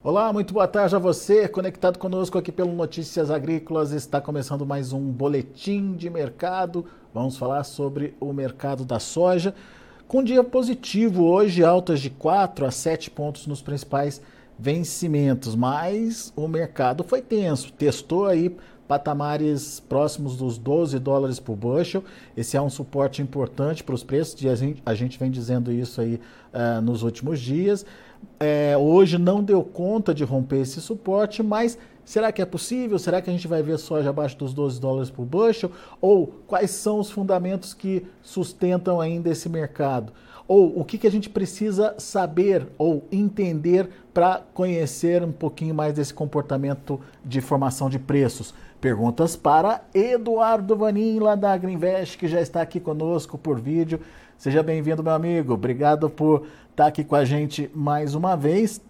Olá, muito boa tarde a você, conectado conosco aqui pelo Notícias Agrícolas. Está começando mais um boletim de mercado. Vamos falar sobre o mercado da soja. Com dia positivo hoje, altas de 4 a 7 pontos nos principais vencimentos, mas o mercado foi tenso, testou aí patamares próximos dos 12 dólares por bushel. Esse é um suporte importante para os preços, e a gente, a gente vem dizendo isso aí uh, nos últimos dias. É, hoje não deu conta de romper esse suporte, mas será que é possível? Será que a gente vai ver soja abaixo dos 12 dólares por bushel? Ou quais são os fundamentos que sustentam ainda esse mercado? Ou o que, que a gente precisa saber ou entender para conhecer um pouquinho mais desse comportamento de formação de preços? Perguntas para Eduardo Vanin, lá da Agriinvest, que já está aqui conosco por vídeo. Seja bem-vindo, meu amigo. Obrigado por estar aqui com a gente mais uma vez.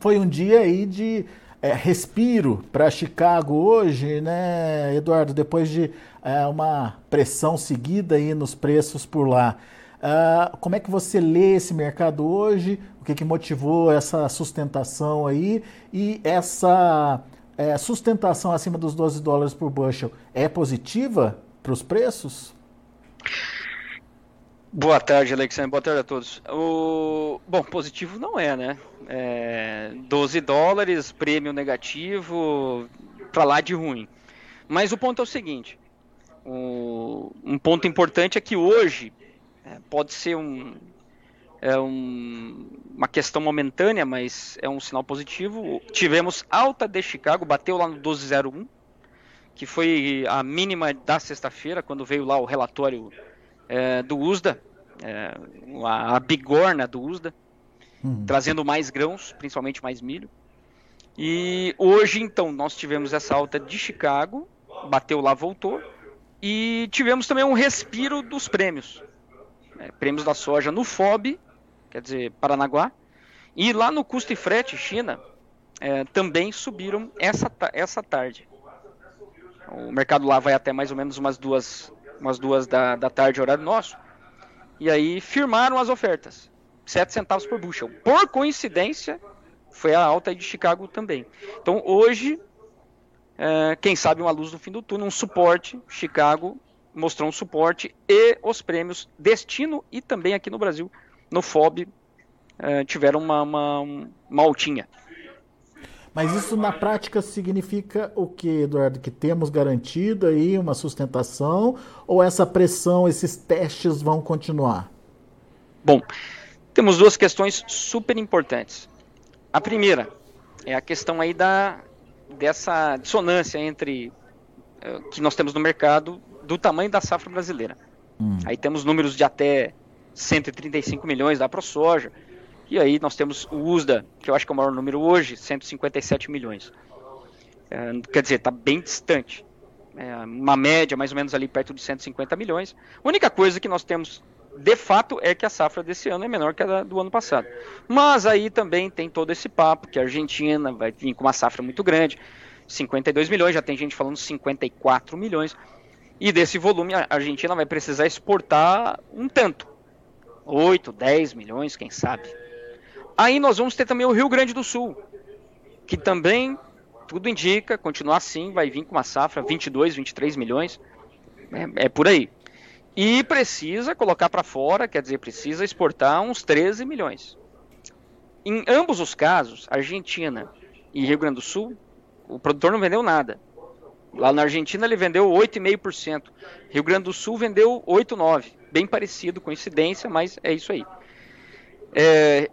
Foi um dia aí de é, respiro para Chicago hoje, né, Eduardo? Depois de é, uma pressão seguida aí nos preços por lá. Uh, como é que você lê esse mercado hoje? O que, que motivou essa sustentação aí e essa é, sustentação acima dos 12 dólares por bushel é positiva para os preços? Boa tarde, Alexandre. Boa tarde a todos. O... Bom, positivo não é, né? É... 12 dólares, prêmio negativo, para lá de ruim. Mas o ponto é o seguinte: o... um ponto importante é que hoje é, pode ser um, é um, uma questão momentânea, mas é um sinal positivo. Tivemos alta de Chicago, bateu lá no 1201, que foi a mínima da sexta-feira, quando veio lá o relatório é, do USDA, é, a, a, bigorna do USDA, uhum. trazendo mais grãos, principalmente mais milho. E hoje, então, nós tivemos essa alta de Chicago, bateu lá, voltou, e tivemos também um respiro dos prêmios. É, prêmios da soja no FOB quer dizer, Paranaguá. E lá no custo e frete, China, é, também subiram essa, essa tarde. O mercado lá vai até mais ou menos umas duas, umas duas da, da tarde, horário nosso. E aí firmaram as ofertas. 7 centavos por bushel. Por coincidência, foi a alta de Chicago também. Então hoje, é, quem sabe uma luz no fim do túnel, um suporte. Chicago mostrou um suporte e os prêmios destino e também aqui no Brasil no FOB é, tiveram uma, uma, uma altinha. Mas isso na prática significa o que, Eduardo? Que temos garantido aí uma sustentação ou essa pressão, esses testes vão continuar? Bom, temos duas questões super importantes. A primeira é a questão aí da dessa dissonância entre uh, que nós temos no mercado do tamanho da safra brasileira. Hum. Aí temos números de até 135 milhões da ProSoja. E aí nós temos o USDA, que eu acho que é o maior número hoje, 157 milhões. É, quer dizer, está bem distante. É uma média mais ou menos ali perto de 150 milhões. A única coisa que nós temos de fato é que a safra desse ano é menor que a do ano passado. Mas aí também tem todo esse papo que a Argentina vai vir com uma safra muito grande, 52 milhões, já tem gente falando 54 milhões. E desse volume a Argentina vai precisar exportar um tanto. 8, 10 milhões, quem sabe. Aí nós vamos ter também o Rio Grande do Sul, que também, tudo indica, continuar assim, vai vir com uma safra 22, 23 milhões. É, é por aí. E precisa colocar para fora, quer dizer, precisa exportar uns 13 milhões. Em ambos os casos, Argentina e Rio Grande do Sul, o produtor não vendeu nada. Lá na Argentina ele vendeu 8,5%. Rio Grande do Sul vendeu 8,9%. Bem parecido, coincidência, mas é isso aí. É,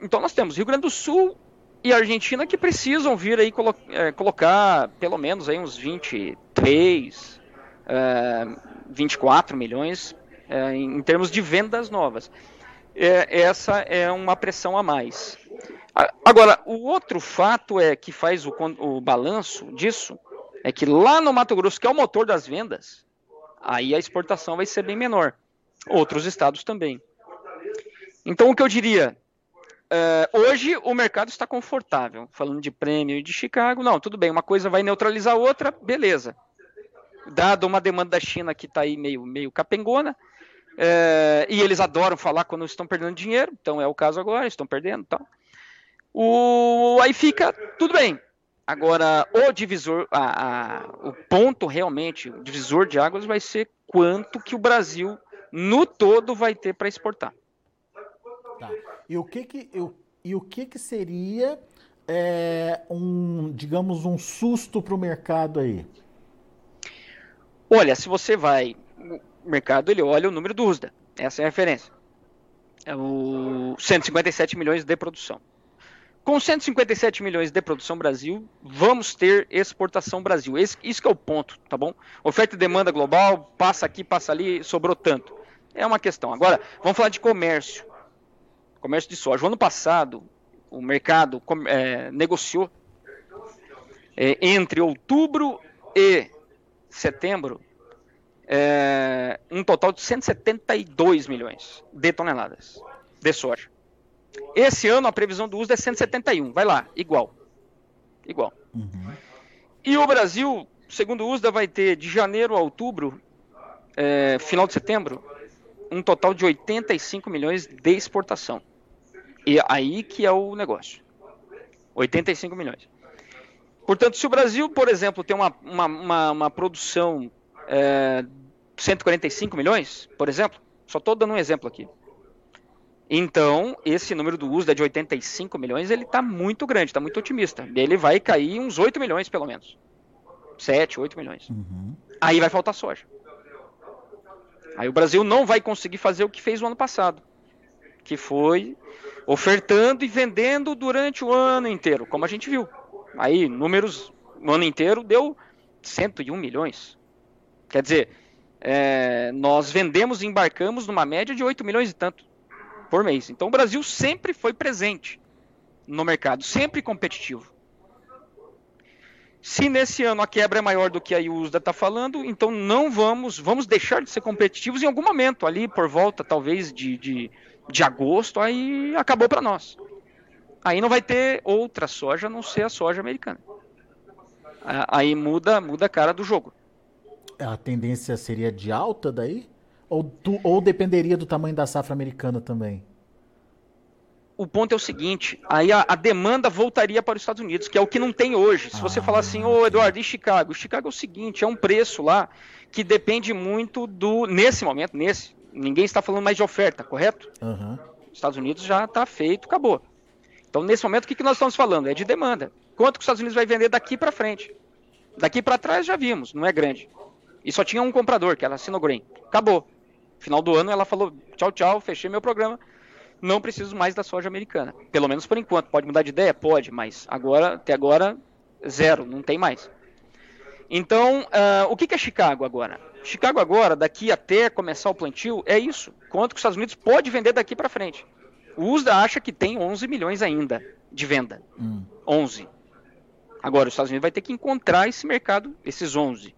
então nós temos Rio Grande do Sul e Argentina que precisam vir aí colo é, colocar pelo menos aí uns 23, é, 24 milhões é, em, termos de vendas novas. É, essa é uma pressão a mais. Agora, o outro fato é que faz o, o balanço disso é que lá no Mato Grosso, que é o motor das vendas, aí a exportação vai ser bem menor. Outros estados também. Então, o que eu diria? Uh, hoje o mercado está confortável. Falando de prêmio de Chicago, não, tudo bem, uma coisa vai neutralizar a outra, beleza. Dado uma demanda da China que está aí meio, meio capengona, uh, e eles adoram falar quando estão perdendo dinheiro, então é o caso agora, estão perdendo tal. O, aí fica tudo bem. Agora, o divisor, a, a, o ponto realmente, o divisor de águas vai ser quanto que o Brasil no todo vai ter para exportar. Tá. E o que que, eu, e o que, que seria é, um, digamos, um susto para o mercado aí? Olha, se você vai, o mercado ele olha o número do USDA, essa é a referência. É o 157 milhões de produção. Com 157 milhões de produção Brasil, vamos ter exportação Brasil. Esse, isso que é o ponto, tá bom? Oferta e demanda global, passa aqui, passa ali, sobrou tanto. É uma questão. Agora, vamos falar de comércio. Comércio de soja. O ano passado, o mercado é, negociou é, entre outubro e setembro é, um total de 172 milhões de toneladas de soja. Esse ano a previsão do uso é 171. Vai lá, igual. Igual. Uhum. E o Brasil, segundo o USDA, vai ter de janeiro a outubro, é, final de setembro, um total de 85 milhões de exportação. E aí que é o negócio. 85 milhões. Portanto, se o Brasil, por exemplo, tem uma, uma, uma, uma produção é, 145 milhões, por exemplo, só estou dando um exemplo aqui. Então, esse número do uso de 85 milhões, ele está muito grande, está muito otimista. Ele vai cair uns 8 milhões, pelo menos. 7, 8 milhões. Uhum. Aí vai faltar soja. Aí o Brasil não vai conseguir fazer o que fez o ano passado, que foi ofertando e vendendo durante o ano inteiro, como a gente viu. Aí, números no ano inteiro deu 101 milhões. Quer dizer, é, nós vendemos e embarcamos numa média de 8 milhões e tanto por mês. Então o Brasil sempre foi presente no mercado, sempre competitivo. Se nesse ano a quebra é maior do que a USDA está falando, então não vamos, vamos deixar de ser competitivos em algum momento, ali por volta talvez de, de, de agosto, aí acabou para nós. Aí não vai ter outra soja a não ser a soja americana. Aí muda, muda a cara do jogo. A tendência seria de alta daí? Ou, tu, ou dependeria do tamanho da safra americana também? O ponto é o seguinte, aí a, a, demanda voltaria para os Estados Unidos, que é o que não tem hoje. Se ah, você falar assim, ô Eduardo, e Chicago? Chicago é o seguinte, é um preço lá que depende muito do, nesse momento, nesse, ninguém está falando mais de oferta, correto? Uhum. Estados Unidos já está feito, acabou. Então, nesse momento, o que, que nós estamos falando? É de demanda. Quanto que os Estados Unidos vai vender daqui para frente? Daqui para trás já vimos, não é grande. E só tinha um comprador, que era a Sinogreen. Acabou. Final do ano ela falou: tchau, tchau, fechei meu programa. Não preciso mais da soja americana. Pelo menos por enquanto. Pode mudar de ideia? Pode, mas agora, até agora, zero, não tem mais. Então, uh, o que, que é Chicago agora? Chicago agora, daqui até começar o plantio, é isso. Quanto que os Estados Unidos pode vender daqui para frente? O USDA acha que tem 11 milhões ainda de venda. Hum. 11. Agora, os Estados Unidos vai ter que encontrar esse mercado, esses 11.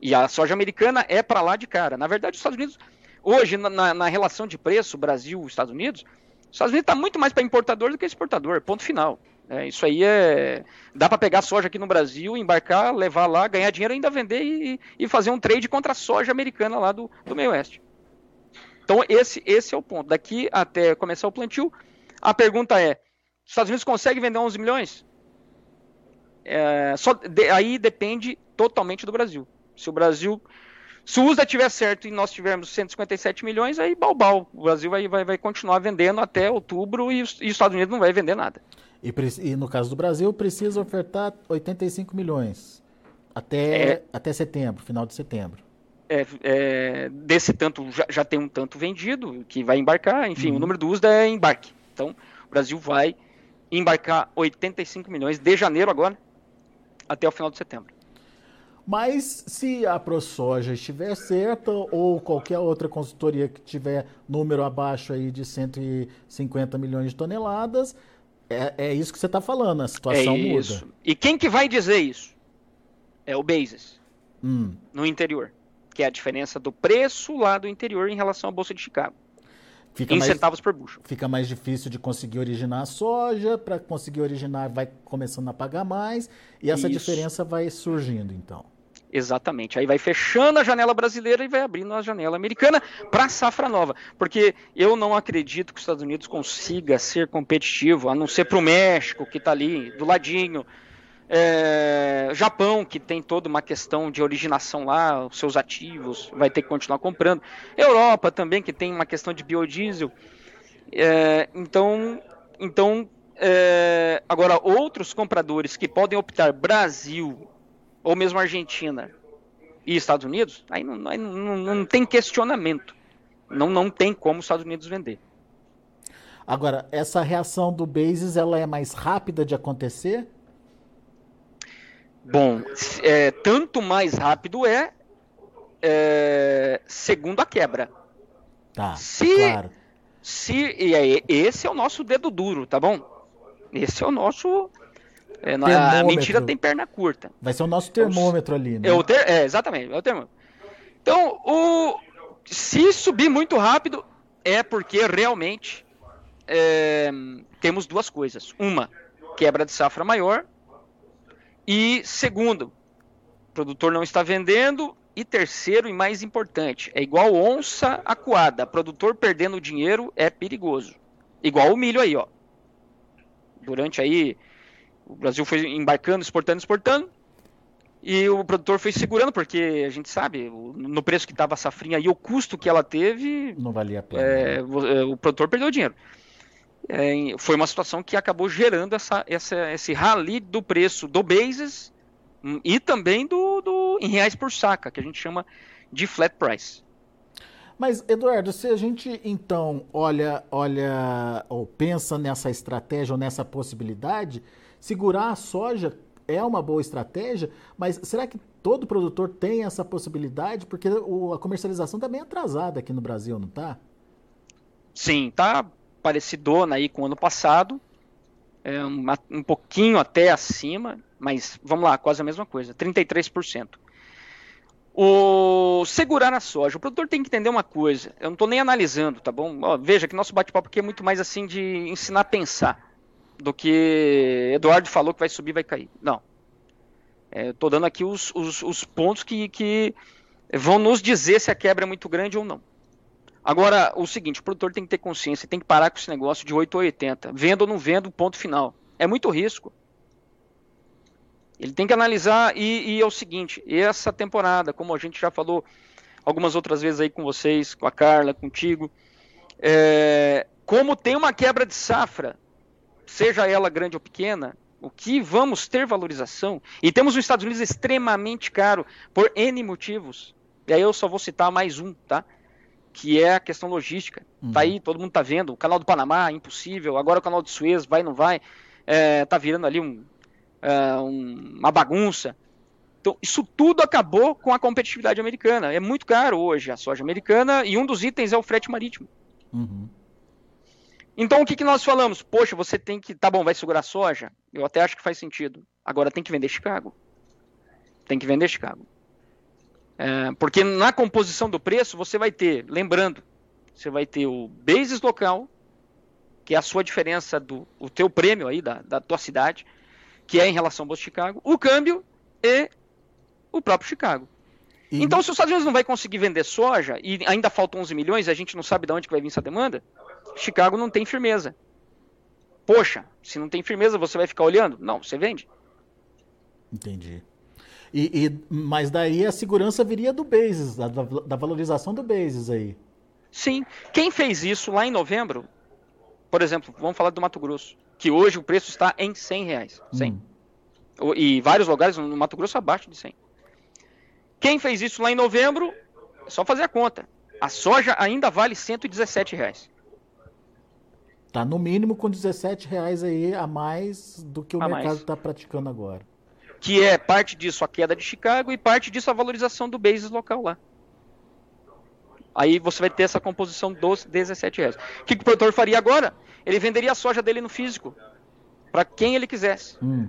E a soja americana é para lá de cara. Na verdade, os Estados Unidos, hoje, na, na relação de preço Brasil-Estados Unidos, os Estados Unidos está muito mais para importador do que exportador, ponto final. É, isso aí é. Dá para pegar soja aqui no Brasil, embarcar, levar lá, ganhar dinheiro, ainda vender e, e fazer um trade contra a soja americana lá do, do meio oeste. Então, esse, esse é o ponto. Daqui até começar o plantio, a pergunta é: os Estados Unidos conseguem vender 11 milhões? É, só, de, aí depende totalmente do Brasil. Se o Brasil. Se o USDA tiver certo e nós tivermos 157 milhões, aí balbal. O Brasil vai, vai, vai continuar vendendo até outubro e, e os Estados Unidos não vai vender nada. E, e, no caso do Brasil, precisa ofertar 85 milhões até, é, até setembro, final de setembro. É, é, desse tanto, já, já, tem um tanto vendido que vai embarcar. Enfim, uhum. o número do USDA é embarque. Então, o Brasil vai embarcar 85 milhões de janeiro agora até o final de setembro. Mas se a ProSoja estiver certa ou qualquer outra consultoria que tiver número abaixo aí de 150 milhões de toneladas, é, é isso que você está falando, a situação é muda. E quem que vai dizer isso? É o Basis, hum. no interior, que é a diferença do preço lá do interior em relação à Bolsa de Chicago. Fica em mais, centavos por bucho. Fica mais difícil de conseguir originar a soja, para conseguir originar vai começando a pagar mais, e essa isso. diferença vai surgindo então. Exatamente. Aí vai fechando a janela brasileira e vai abrindo a janela americana para a safra nova. Porque eu não acredito que os Estados Unidos consiga ser competitivo, a não ser para o México, que está ali do ladinho. É, Japão, que tem toda uma questão de originação lá, os seus ativos, vai ter que continuar comprando. Europa também, que tem uma questão de biodiesel. É, então, então é, agora, outros compradores que podem optar Brasil, ou mesmo Argentina e Estados Unidos, aí não, aí não, não tem questionamento. Não, não tem como os Estados Unidos vender. Agora, essa reação do Bases ela é mais rápida de acontecer? Bom, é, tanto mais rápido é, é, segundo a quebra. Tá, se, claro. Se, e aí, esse é o nosso dedo duro, tá bom? Esse é o nosso é, a mentira tem perna curta. Vai ser o nosso termômetro ali, né? É, ter, é exatamente, é o termômetro. Então, o, se subir muito rápido, é porque realmente é, temos duas coisas. Uma, quebra de safra maior. E segundo, o produtor não está vendendo. E terceiro, e mais importante, é igual onça acuada. Produtor perdendo dinheiro é perigoso. Igual o milho aí, ó. Durante aí o Brasil foi embarcando, exportando, exportando. E o produtor foi segurando, porque a gente sabe, no preço que estava a safrinha e o custo que ela teve. Não valia a pena. É, né? o produtor perdeu dinheiro. É, foi uma situação que acabou gerando essa, essa, esse rally do preço do basis hum, e também do, do em reais por saca, que a gente chama de flat price. Mas, Eduardo, se a gente então olha, olha ou pensa nessa estratégia ou nessa possibilidade, Segurar a soja é uma boa estratégia, mas será que todo produtor tem essa possibilidade? Porque a comercialização está bem atrasada aqui no Brasil, não está? Sim, está parecidona aí com o ano passado, é uma, um pouquinho até acima, mas vamos lá, quase a mesma coisa, 33%. O segurar a soja, o produtor tem que entender uma coisa, eu não estou nem analisando, tá bom? Ó, veja que nosso bate-papo aqui é muito mais assim de ensinar a pensar do que Eduardo falou que vai subir vai cair. Não. É, Estou dando aqui os, os, os pontos que, que vão nos dizer se a quebra é muito grande ou não. Agora, o seguinte, o produtor tem que ter consciência, tem que parar com esse negócio de 8 ou 80. Vendo ou não vendo, ponto final. É muito risco. Ele tem que analisar, e, e, é o seguinte, essa temporada, como a gente já falou algumas outras vezes aí com vocês, com a Carla, contigo, é, como tem uma quebra de safra, seja ela grande ou pequena, o que vamos ter valorização. E temos os Estados Unidos extremamente caro por N motivos. E aí eu só vou citar mais um, tá? Que é a questão logística. Uhum. Tá aí, todo mundo tá vendo. O canal do Panamá, impossível. Agora o canal de Suez, vai não vai. É, tá virando ali um, é, um, uma bagunça. Então, isso tudo acabou com a competitividade americana. É muito caro hoje a soja americana e um dos itens é o frete marítimo. Uhum. Então o que, que nós falamos? Poxa, você tem que. Tá bom, vai segurar soja? Eu até acho que faz sentido. Agora tem que vender Chicago. Tem que vender Chicago. É, porque na composição do preço você vai ter, lembrando, você vai ter o basis local, que é a sua diferença do o teu prêmio aí da, da tua cidade, que é em relação ao Bolsa Chicago, o câmbio e o próprio Chicago. E... Então, se os Estados Unidos não vai conseguir vender soja e ainda faltam 11 milhões, a gente não sabe de onde que vai vir essa demanda, Chicago não tem firmeza. Poxa, se não tem firmeza, você vai ficar olhando? Não, você vende. Entendi. E, e mas daí a segurança viria do basis, da, da, valorização do basis aí. Sim. Quem fez isso lá em novembro, por exemplo, vamos falar do Mato Grosso, que hoje o preço está em 100 reais. 100. Hum. E vários lugares no Mato Grosso abaixo de 100. Quem fez isso lá em novembro, é só fazer a conta. A soja ainda vale 117 reais. Tá no mínimo com 17 reais aí a mais do que o a mercado está praticando agora. Que é parte disso a queda de Chicago e parte disso a valorização do basis local lá. Aí você vai ter essa composição dos 17 reais. O que, que o produtor faria agora? Ele venderia a soja dele no físico. Para quem ele quisesse. Hum.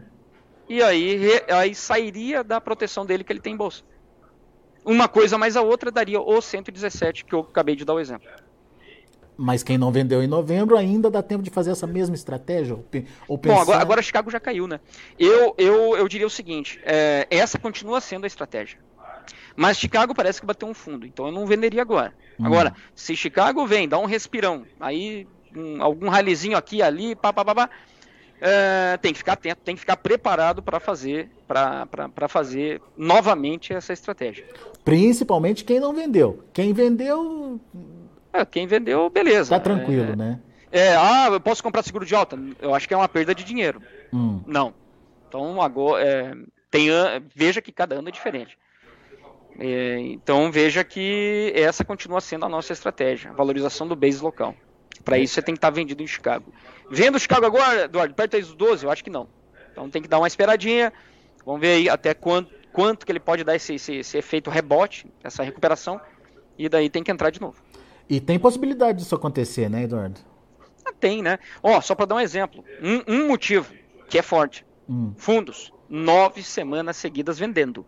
E aí, aí sairia da proteção dele que ele tem em bolsa. Uma coisa mais a outra daria o 117 que eu acabei de dar o exemplo. Mas quem não vendeu em novembro ainda dá tempo de fazer essa mesma estratégia? Ou pensar... Bom, agora, agora Chicago já caiu, né? Eu, eu, eu diria o seguinte: é, essa continua sendo a estratégia. Mas Chicago parece que bateu um fundo, então eu não venderia agora. Hum. Agora, se Chicago vem, dá um respirão, aí um, algum ralizinho aqui ali, pá, pá, pá, pá é, tem que ficar atento, tem que ficar preparado para fazer, para fazer novamente essa estratégia. Principalmente quem não vendeu. Quem vendeu. É, quem vendeu, beleza. Tá tranquilo, é, né? É, ah, eu posso comprar seguro de alta? Eu acho que é uma perda de dinheiro. Hum. Não. Então agora é, tem, veja que cada ano é diferente. É, então veja que essa continua sendo a nossa estratégia, a valorização do base local. Para isso você tem que estar tá vendido em Chicago. Vendo Chicago agora, Eduardo, perto dos 12? Eu acho que não. Então tem que dar uma esperadinha. Vamos ver aí até quanto, quanto que ele pode dar esse, esse, esse efeito rebote, essa recuperação. E daí tem que entrar de novo. E tem possibilidade disso acontecer, né, Eduardo? Ah, tem, né? Ó, só para dar um exemplo. Um, um, motivo que é forte. Hum. Fundos. Nove semanas seguidas vendendo.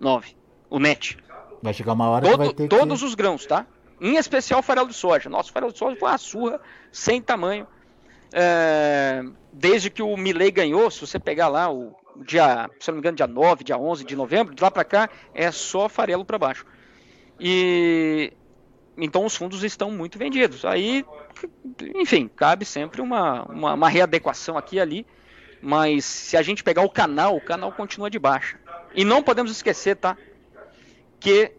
Nove. O net. Vai chegar uma hora Todo, que vai ter Todos que... os grãos, tá? Em especial o farelo de soja. Nosso farelo de soja foi uma surra sem tamanho. É, desde que o Milley ganhou, se você pegar lá o dia, se não me engano, dia 9, dia 11 de novembro, de lá para cá é só farelo para baixo. E então os fundos estão muito vendidos. Aí, enfim, cabe sempre uma, uma, uma readequação aqui e ali. Mas se a gente pegar o canal, o canal continua de baixa. E não podemos esquecer, tá? Que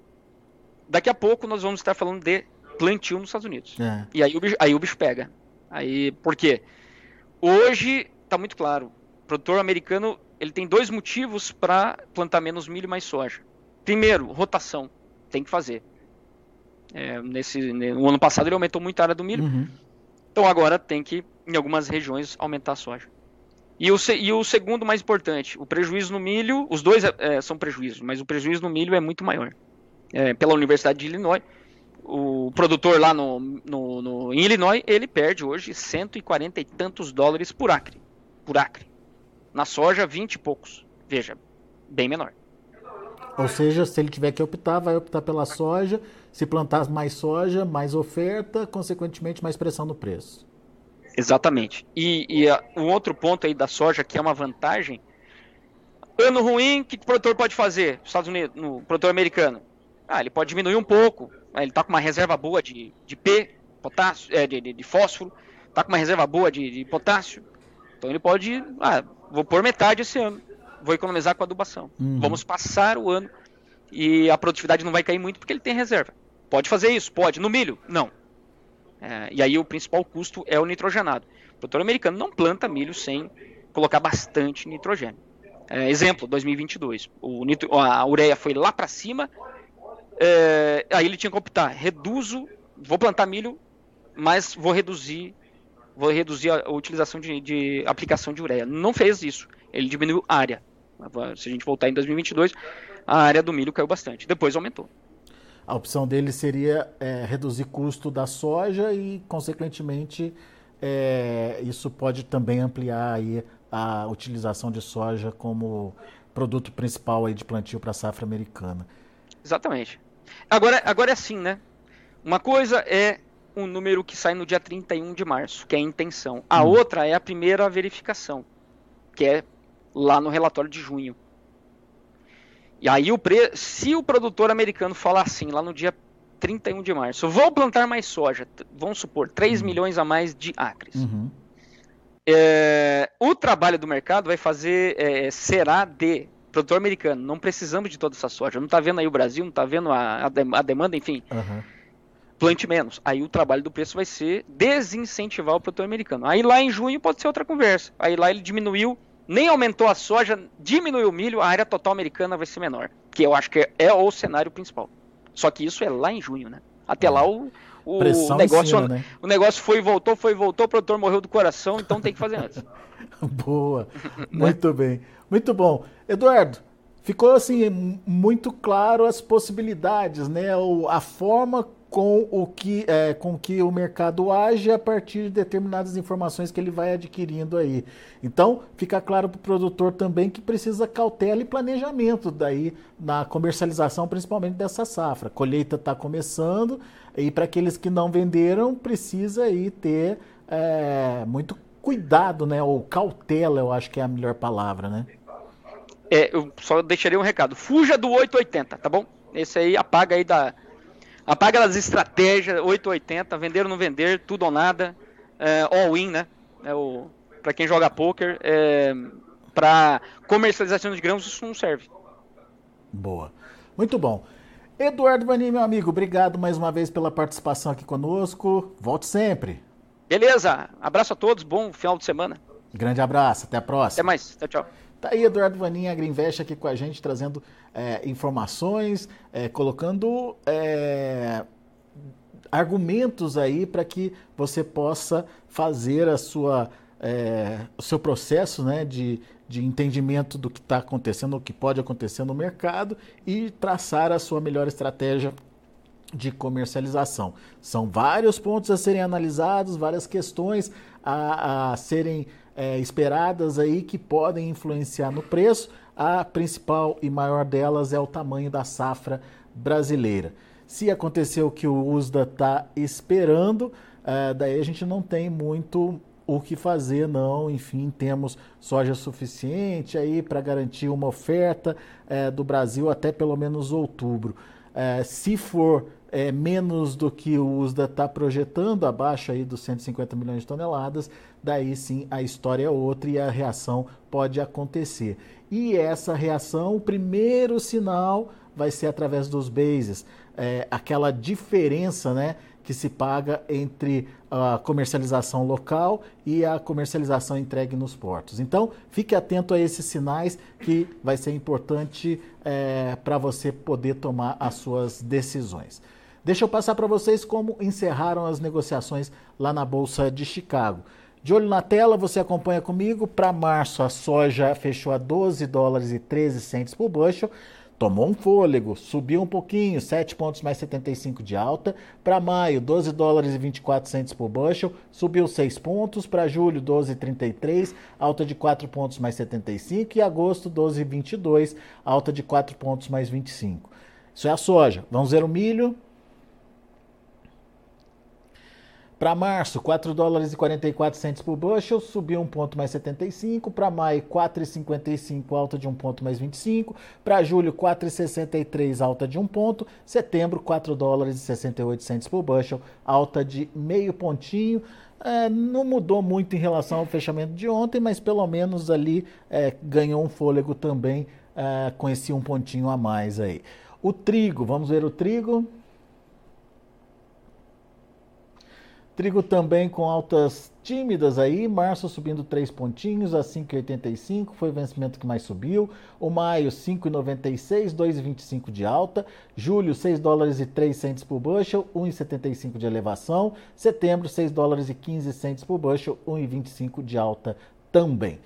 daqui a pouco nós vamos estar falando de plantio nos Estados Unidos. É. E aí o, bicho, aí o bicho pega. Aí, por quê? Hoje está muito claro. O produtor americano ele tem dois motivos para plantar menos milho e mais soja. Primeiro, rotação. Tem que fazer. É, nesse, no ano passado ele aumentou muito a área do milho. Uhum. Então agora tem que, em algumas regiões, aumentar a soja. E o, e o segundo mais importante, o prejuízo no milho, os dois é, são prejuízos, mas o prejuízo no milho é muito maior. É, pela Universidade de Illinois, o produtor lá no, no, no, em Illinois, ele perde hoje 140 e tantos dólares por acre. Por acre. Na soja, 20 e poucos. Veja, bem menor. Ou seja, se ele tiver que optar, vai optar pela soja. Se plantar mais soja, mais oferta, consequentemente mais pressão no preço. Exatamente. E, e um outro ponto aí da soja que é uma vantagem. Ano ruim, o que o produtor pode fazer? Estados Unidos, no produtor americano. Ah, ele pode diminuir um pouco. Ele está com uma reserva boa de, de P, potássio, é, de, de, de fósforo. Está com uma reserva boa de, de potássio. Então ele pode. Ah, vou pôr metade esse ano. Vou economizar com a adubação. Uhum. Vamos passar o ano e a produtividade não vai cair muito porque ele tem reserva. Pode fazer isso? Pode. No milho? Não. É, e aí o principal custo é o nitrogenado. O produtor americano não planta milho sem colocar bastante nitrogênio. É, exemplo, 2022. O nitro, a ureia foi lá para cima, é, aí ele tinha que optar, reduzo, vou plantar milho, mas vou reduzir, vou reduzir a, a utilização de, de, aplicação de ureia. Não fez isso. Ele diminuiu a área. Se a gente voltar em 2022, a área do milho caiu bastante. Depois aumentou. A opção dele seria é, reduzir custo da soja e, consequentemente, é, isso pode também ampliar aí a utilização de soja como produto principal aí de plantio para a safra americana. Exatamente. Agora, agora é assim, né? Uma coisa é um número que sai no dia 31 de março, que é a intenção. A hum. outra é a primeira verificação, que é lá no relatório de junho. E aí, o pre... se o produtor americano falar assim, lá no dia 31 de março, vou plantar mais soja, vamos supor, 3 uhum. milhões a mais de acres. Uhum. É... o trabalho do mercado vai fazer, é, será de produtor americano, não precisamos de toda essa soja. Não está vendo aí o Brasil, não está vendo a, a, demanda, enfim. Uhum. Plante menos. Aí o trabalho do preço vai ser desincentivar o produtor americano. Aí lá em junho pode ser outra conversa. Aí lá ele diminuiu nem aumentou a soja, diminuiu o milho, a área total americana vai ser menor. Que eu acho que é, o cenário principal. Só que isso é lá em junho, né? Até é. lá o, o negócio, cima, né? o negócio foi e voltou, foi e voltou, o produtor morreu do coração, então tem que fazer antes. Boa, muito bem, muito bom. Eduardo, ficou assim muito claro as possibilidades, né? a forma com o que é, com que o mercado age a partir de determinadas informações que ele vai adquirindo aí. Então, fica claro para o produtor também que precisa cautela e planejamento daí na comercialização, principalmente dessa safra. A colheita está começando e para aqueles que não venderam, precisa aí ter é, muito cuidado, né? Ou cautela, eu acho que é a melhor palavra, né? É, eu só deixaria um recado. Fuja do 880, tá bom? Esse aí apaga aí da. Apaga das estratégias 880, vender ou não vender, tudo ou nada. É, all-in, né? É o, pra quem joga poker. É, pra comercialização de grãos, isso não serve. Boa. Muito bom. Eduardo Vanim, meu amigo, obrigado mais uma vez pela participação aqui conosco. Volte sempre. Beleza. Abraço a todos. Bom final de semana. Grande abraço. Até a próxima. Até mais. Tchau, tchau. Tá aí Eduardo Vaninha, Greenvest aqui com a gente, trazendo é, informações, é, colocando é, argumentos aí para que você possa fazer a sua, é, o seu processo né, de, de entendimento do que está acontecendo, o que pode acontecer no mercado e traçar a sua melhor estratégia de comercialização. São vários pontos a serem analisados, várias questões a, a serem é, esperadas aí que podem influenciar no preço. A principal e maior delas é o tamanho da safra brasileira. Se acontecer o que o USDA está esperando, é, daí a gente não tem muito o que fazer, não. Enfim, temos soja suficiente aí para garantir uma oferta é, do Brasil até pelo menos outubro. É, se for é, menos do que o USDA está projetando, abaixo aí dos 150 milhões de toneladas, daí sim a história é outra e a reação pode acontecer. E essa reação, o primeiro sinal vai ser através dos bases, é, aquela diferença né, que se paga entre a comercialização local e a comercialização entregue nos portos. Então, fique atento a esses sinais que vai ser importante é, para você poder tomar as suas decisões. Deixa eu passar para vocês como encerraram as negociações lá na Bolsa de Chicago. De olho na tela, você acompanha comigo. Para março, a soja fechou a 12 dólares e 13 centos por bushel. Tomou um fôlego, subiu um pouquinho, 7 pontos mais 75 de alta. Para maio, 12 dólares e 24 centos por bushel, subiu 6 pontos. Para julho, 12,33, alta de 4 pontos mais 75. E agosto, 12,22, alta de 4 pontos mais 25. Isso é a soja. Vamos ver o milho. Para março, 4 dólares e 44 centos por bushel, subiu um ponto mais 75. Para maio, 4,55, alta de um ponto mais 25. Para julho, 4,63, alta de um ponto. Setembro, 4 dólares e 68 centos por bushel, alta de meio pontinho. É, não mudou muito em relação ao fechamento de ontem, mas pelo menos ali é, ganhou um fôlego também é, com esse um pontinho a mais aí. O trigo, vamos ver o trigo. Trigo também com altas tímidas aí, março subindo 3 pontinhos a 5,85, foi o vencimento que mais subiu. O maio 5,96, 2,25 de alta. Julho 6 dólares e 3 centes por bushel, 1,75 de elevação. Setembro 6 dólares e 15 centes por bushel, 1,25 de alta também.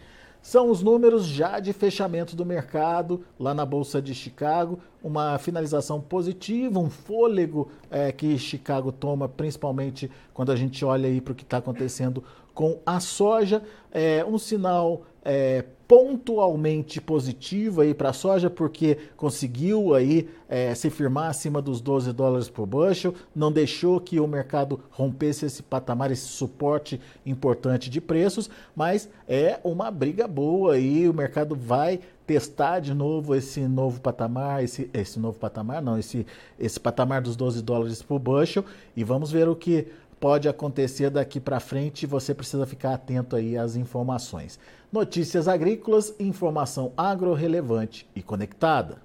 São os números já de fechamento do mercado lá na Bolsa de Chicago. Uma finalização positiva, um fôlego é, que Chicago toma, principalmente quando a gente olha aí para o que está acontecendo com a soja. É, um sinal é, pontualmente positivo aí para a soja, porque conseguiu aí é, se firmar acima dos 12 dólares por bushel, não deixou que o mercado rompesse esse patamar, esse suporte importante de preços, mas é uma briga boa aí, o mercado vai testar de novo esse novo patamar, esse, esse novo patamar, não, esse, esse patamar dos 12 dólares por bushel, e vamos ver o que pode acontecer daqui para frente, você precisa ficar atento aí às informações. Notícias agrícolas, informação agro-relevante e conectada.